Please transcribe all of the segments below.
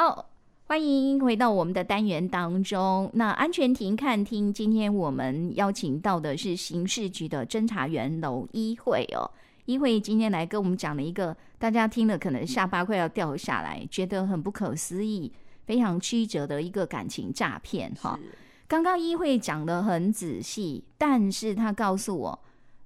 好，欢迎回到我们的单元当中。那安全庭看厅，今天我们邀请到的是刑事局的侦查员娄一慧哦。一慧今天来跟我们讲了一个大家听了可能下巴快要掉下来，觉得很不可思议、非常曲折的一个感情诈骗哈。刚刚一慧讲的很仔细，但是他告诉我，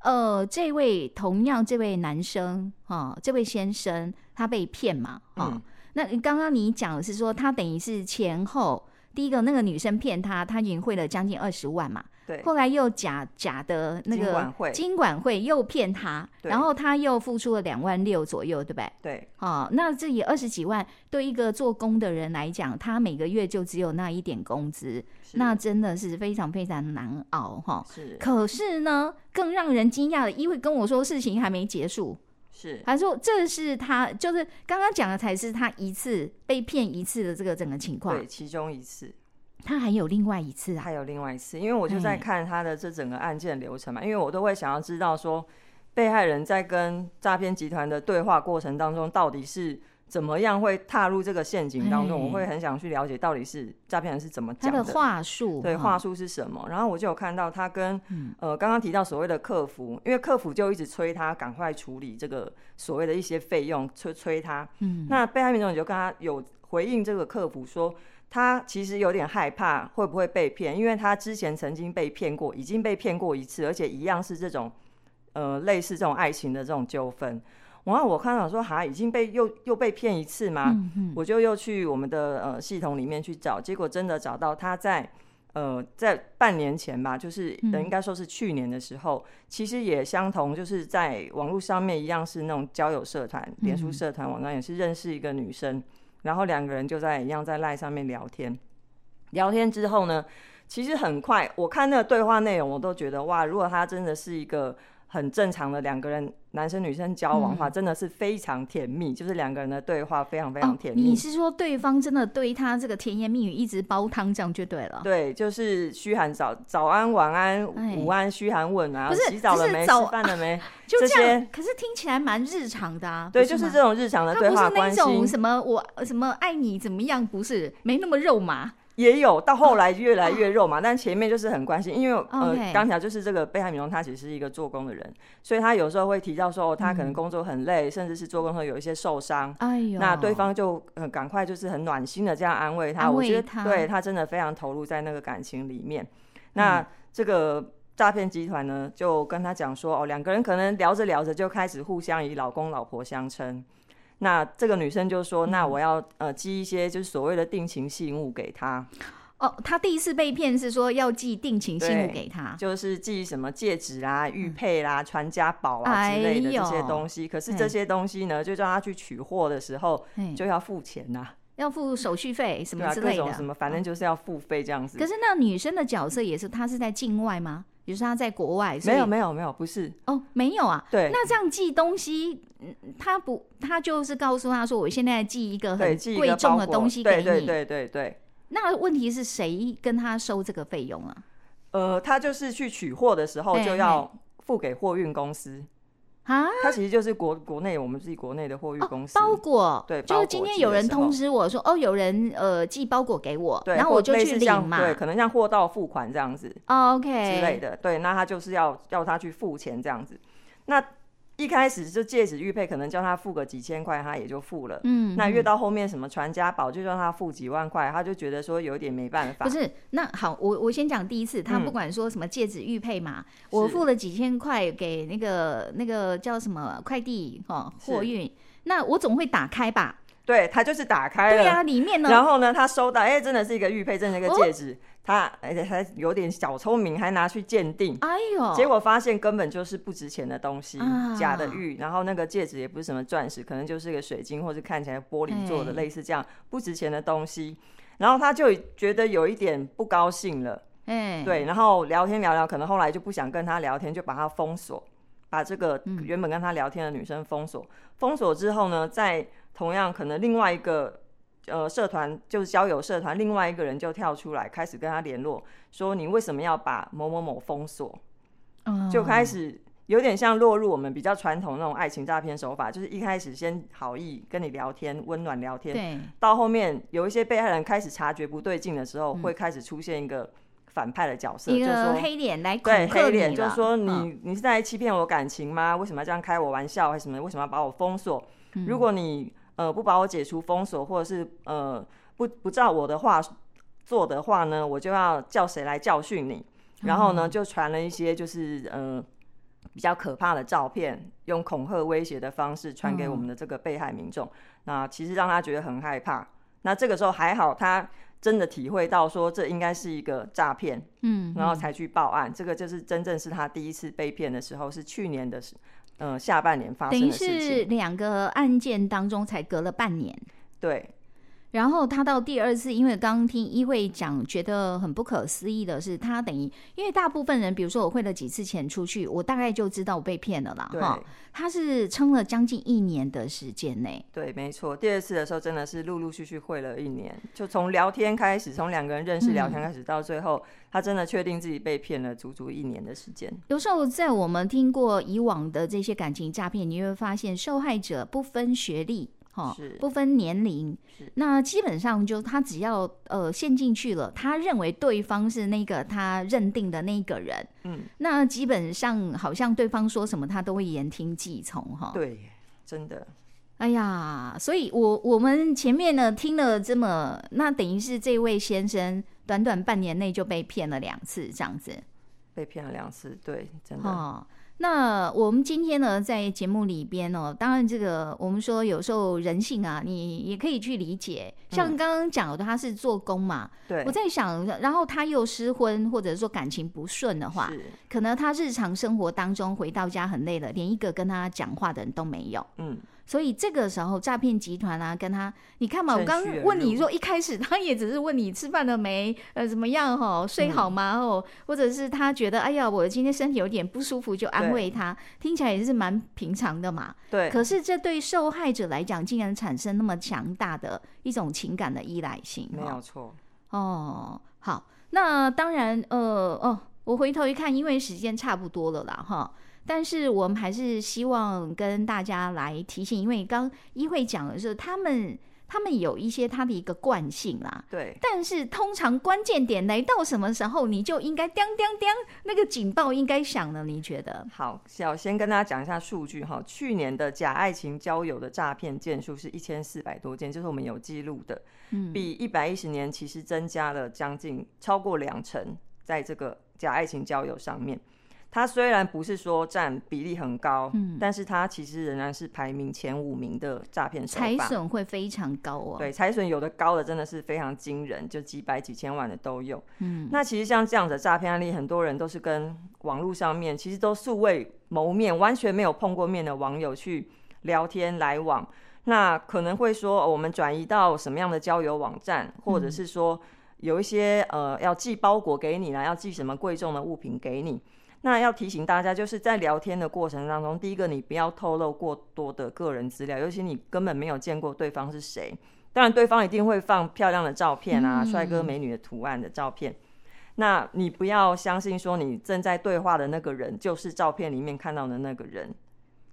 呃，这位同样这位男生哈，这位先生他被骗嘛哈。嗯那刚刚你讲的是说，他等于是前后，第一个那个女生骗他，他已经汇了将近二十万嘛，对。后来又假假的那个金管会又骗他，然后他又付出了两万六左右，对不对？对。哦，那这也二十几万，对一个做工的人来讲，他每个月就只有那一点工资，那真的是非常非常难熬哈。是。可是呢，更让人惊讶的，因为跟我说事情还没结束。是，他说这是他就是刚刚讲的，才是他一次被骗一次的这个整个情况。对，其中一次，他还有另外一次啊，还有另外一次，因为我就在看他的这整个案件流程嘛，因为我都会想要知道说，被害人在跟诈骗集团的对话过程当中到底是。怎么样会踏入这个陷阱当中？我会很想去了解到底是诈骗人是怎么讲的，他的话术，对，话术是什么？然后我就有看到他跟呃刚刚提到所谓的客服，因为客服就一直催他赶快处理这个所谓的一些费用，催催他。嗯，那被害民众就跟他有回应这个客服说，他其实有点害怕会不会被骗，因为他之前曾经被骗过，已经被骗过一次，而且一样是这种呃类似这种爱情的这种纠纷。然后我看到说，哈，已经被又又被骗一次吗？嗯嗯、我就又去我们的呃系统里面去找，结果真的找到他在呃在半年前吧，就是呃应该说是去年的时候，嗯、其实也相同，就是在网络上面一样是那种交友社团、脸书社团网站，也是认识一个女生，然后两个人就在一样在赖上面聊天，聊天之后呢，其实很快我看那个对话内容，我都觉得哇，如果他真的是一个。很正常的两个人，男生女生交往的话，真的是非常甜蜜，嗯、就是两个人的对话非常非常甜蜜。哦、你是说对方真的对他这个甜言蜜语一直煲汤，这样就对了？对，就是嘘寒早早安、晚安、午安，嘘寒问啊，不是洗澡了没？吃饭了没？就这样。可是听起来蛮日常的啊。对，就是这种日常的对话关系。不是那种什么我什么爱你怎么样？不是，没那么肉麻。也有到后来越来越肉嘛，哦、但前面就是很关心，因为呃，刚.才就是这个被害民众他其实是一个做工的人，所以他有时候会提到说，他可能工作很累，嗯、甚至是做工会有一些受伤，哎呦，那对方就呃赶快就是很暖心的这样安慰他，安慰他，我觉得对他真的非常投入在那个感情里面。那这个诈骗集团呢，就跟他讲说，哦，两个人可能聊着聊着就开始互相以老公老婆相称。那这个女生就说，嗯、那我要呃寄一些就是所谓的定情信物给他。哦，他第一次被骗是说要寄定情信物给他，就是寄什么戒指啦、玉佩啦、传家宝啊之类的这些东西。哎、可是这些东西呢，就叫他去取货的时候就要付钱呐、啊，要付手续费什么之类的，各种什么，反正就是要付费这样子。可是那女生的角色也是，她是在境外吗？比如说他在国外？没有没有没有，不是哦，没有啊。对，那这样寄东西，他不，他就是告诉他说，我现在寄一个很贵重的东西给你。对对对对对。那问题是谁跟他收这个费用啊？呃，他就是去取货的时候就要付给货运公司啊。它其实就是国国内我们自己国内的货运公司。包裹对，就是今天有人通知我说，哦，有人呃寄包裹给我，然后我就去领嘛。对，可能像货到付款这样子，OK 之类的。对，那他就是要要他去付钱这样子。那一开始就戒指玉佩，可能叫他付个几千块，他也就付了。嗯，那越到后面什么传家宝，就叫他付几万块，他就觉得说有点没办法。不是，那好，我我先讲第一次，他不管说什么戒指玉佩嘛，嗯、我付了几千块给那个那个叫什么快递哈货运，那我总会打开吧？对，他就是打开了，对啊，里面呢，然后呢，他收到，哎、欸，真的是一个玉佩，真的是一个戒指。哦他而且还有点小聪明，还拿去鉴定，哎呦，结果发现根本就是不值钱的东西，啊、假的玉，然后那个戒指也不是什么钻石，可能就是一个水晶或者看起来玻璃做的，类似这样不值钱的东西。然后他就觉得有一点不高兴了，哎，对，然后聊天聊聊，可能后来就不想跟他聊天，就把他封锁，把这个原本跟他聊天的女生封锁。封锁之后呢，在同样可能另外一个。呃，社团就是交友社团，另外一个人就跳出来，开始跟他联络，说你为什么要把某某某封锁？嗯，就开始有点像落入我们比较传统那种爱情诈骗手法，就是一开始先好意跟你聊天，温暖聊天，对，到后面有一些被害人开始察觉不对劲的时候，嗯、会开始出现一个反派的角色，一个就是说黑脸来对，黑脸就是说你、嗯、你是在欺骗我感情吗？为什么要这样开我玩笑？还是什么？为什么要把我封锁？嗯、如果你呃不把我解除封锁，或者是呃不不照我的话做的话呢，我就要叫谁来教训你？然后呢，就传了一些就是呃比较可怕的照片，用恐吓威胁的方式传给我们的这个被害民众。嗯、那其实让他觉得很害怕。那这个时候还好，他。真的体会到说这应该是一个诈骗，嗯，然后才去报案。这个就是真正是他第一次被骗的时候，是去年的，呃，下半年发生的事情。等于是两个案件当中才隔了半年，对。然后他到第二次，因为刚刚听一慧讲，觉得很不可思议的是，他等于因为大部分人，比如说我汇了几次钱出去，我大概就知道我被骗了啦。哈，他是撑了将近一年的时间内。对，没错。第二次的时候真的是陆陆续续汇了一年，就从聊天开始，从两个人认识聊天开始，到最后，嗯、他真的确定自己被骗了足足一年的时间。有时候在我们听过以往的这些感情诈骗，你会发现受害者不分学历。哦，不分年龄，那基本上就他只要呃陷进去了，他认为对方是那个他认定的那个人，嗯，那基本上好像对方说什么他都会言听计从哈。对，真的。哎呀，所以我我们前面呢听了这么，那等于是这位先生短短半年内就被骗了两次，这样子。被骗了两次，对，真的。哦那我们今天呢，在节目里边哦，当然这个我们说有时候人性啊，你也可以去理解。像刚刚讲的，他是做工嘛，对、嗯，我在想，然后他又失婚，或者说感情不顺的话，可能他日常生活当中回到家很累了，连一个跟他讲话的人都没有，嗯。所以这个时候，诈骗集团啊，跟他，你看嘛，我刚问你说，一开始他也只是问你吃饭了没，呃，怎么样哈，睡好吗？哦、嗯，或者是他觉得，哎呀，我今天身体有点不舒服，就安慰他，听起来也是蛮平常的嘛。对。可是这对受害者来讲，竟然产生那么强大的一种情感的依赖性。没有错。哦，好，那当然，呃，哦，我回头一看，因为时间差不多了啦，哈。但是我们还是希望跟大家来提醒，因为刚一会讲的是他们他们有一些他的一个惯性啦，对。但是通常关键点来到什么时候，你就应该叮叮叮，那个警报应该响了。你觉得？好，小先跟大家讲一下数据哈。去年的假爱情交友的诈骗件数是一千四百多件，就是我们有记录的，嗯，比一百一十年其实增加了将近超过两成，在这个假爱情交友上面。它虽然不是说占比例很高，嗯，但是它其实仍然是排名前五名的诈骗手法。财损会非常高哦。对，财损有的高的真的是非常惊人，就几百几千万的都有。嗯，那其实像这样的诈骗案例，很多人都是跟网络上面其实都素未谋面、完全没有碰过面的网友去聊天来往。那可能会说，哦，我们转移到什么样的交友网站，或者是说有一些呃要寄包裹给你啦，要寄什么贵重的物品给你。那要提醒大家，就是在聊天的过程当中，第一个你不要透露过多的个人资料，尤其你根本没有见过对方是谁。当然，对方一定会放漂亮的照片啊，帅哥美女的图案的照片。那你不要相信说你正在对话的那个人就是照片里面看到的那个人，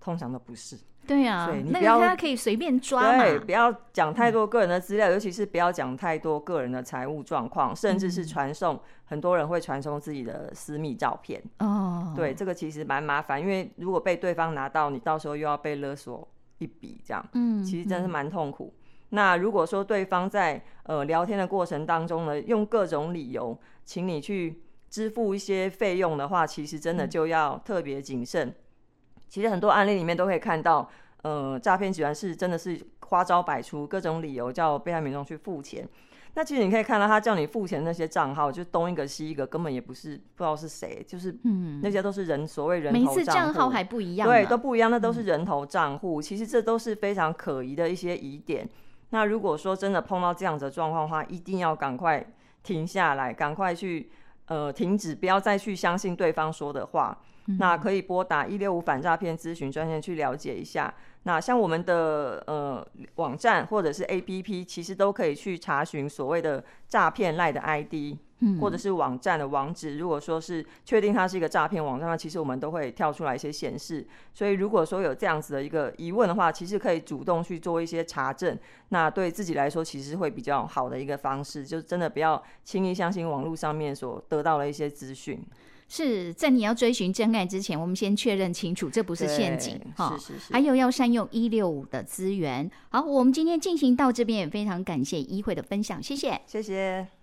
通常都不是。对啊，对，你不要，那他可以随便抓嘛。对，不要讲太多个人的资料，嗯，尤其是不要讲太多个人的财务状况，甚至是传送。很多人会传送自己的私密照片。哦，对，这个其实蛮麻烦，因为如果被对方拿到，你到时候又要被勒索一笔，这样，嗯，其实真是蛮痛苦。嗯，那如果说对方在呃聊天的过程当中呢，用各种理由请你去支付一些费用的话，其实真的就要特别谨慎。嗯其实很多案例里面都可以看到，呃，诈骗集团是真的是花招百出，各种理由叫被害民众去付钱。那其实你可以看到，他叫你付钱那些账号，就东一个西一个，根本也不是不知道是谁，就是那些都是人所谓人头账户，每次账号还不一样，对，都不一样，那都是人头账户。嗯。其实这都是非常可疑的一些疑点。那如果说真的碰到这样子的状况的话，一定要赶快停下来，赶快去呃停止，不要再去相信对方说的话。嗯、那可以拨打一六五反诈骗咨询专线去了解一下。那像我们的呃网站或者是 APP，其实都可以去查询所谓的诈骗赖的 ID。或者是网站的网址，如果说是确定它是一个诈骗网站的话，其实我们都会跳出来一些显示。所以如果说有这样子的一个疑问的话，其实可以主动去做一些查证。那对自己来说，其实会比较好的一个方式，就是真的不要轻易相信网络上面所得到的一些资讯。是在你要追寻真爱之前，我们先确认清楚，这不是陷阱哈。是是是。还有要善用一六五的资源。好，我们今天进行到这边，也非常感谢一慧的分享，谢谢，谢谢。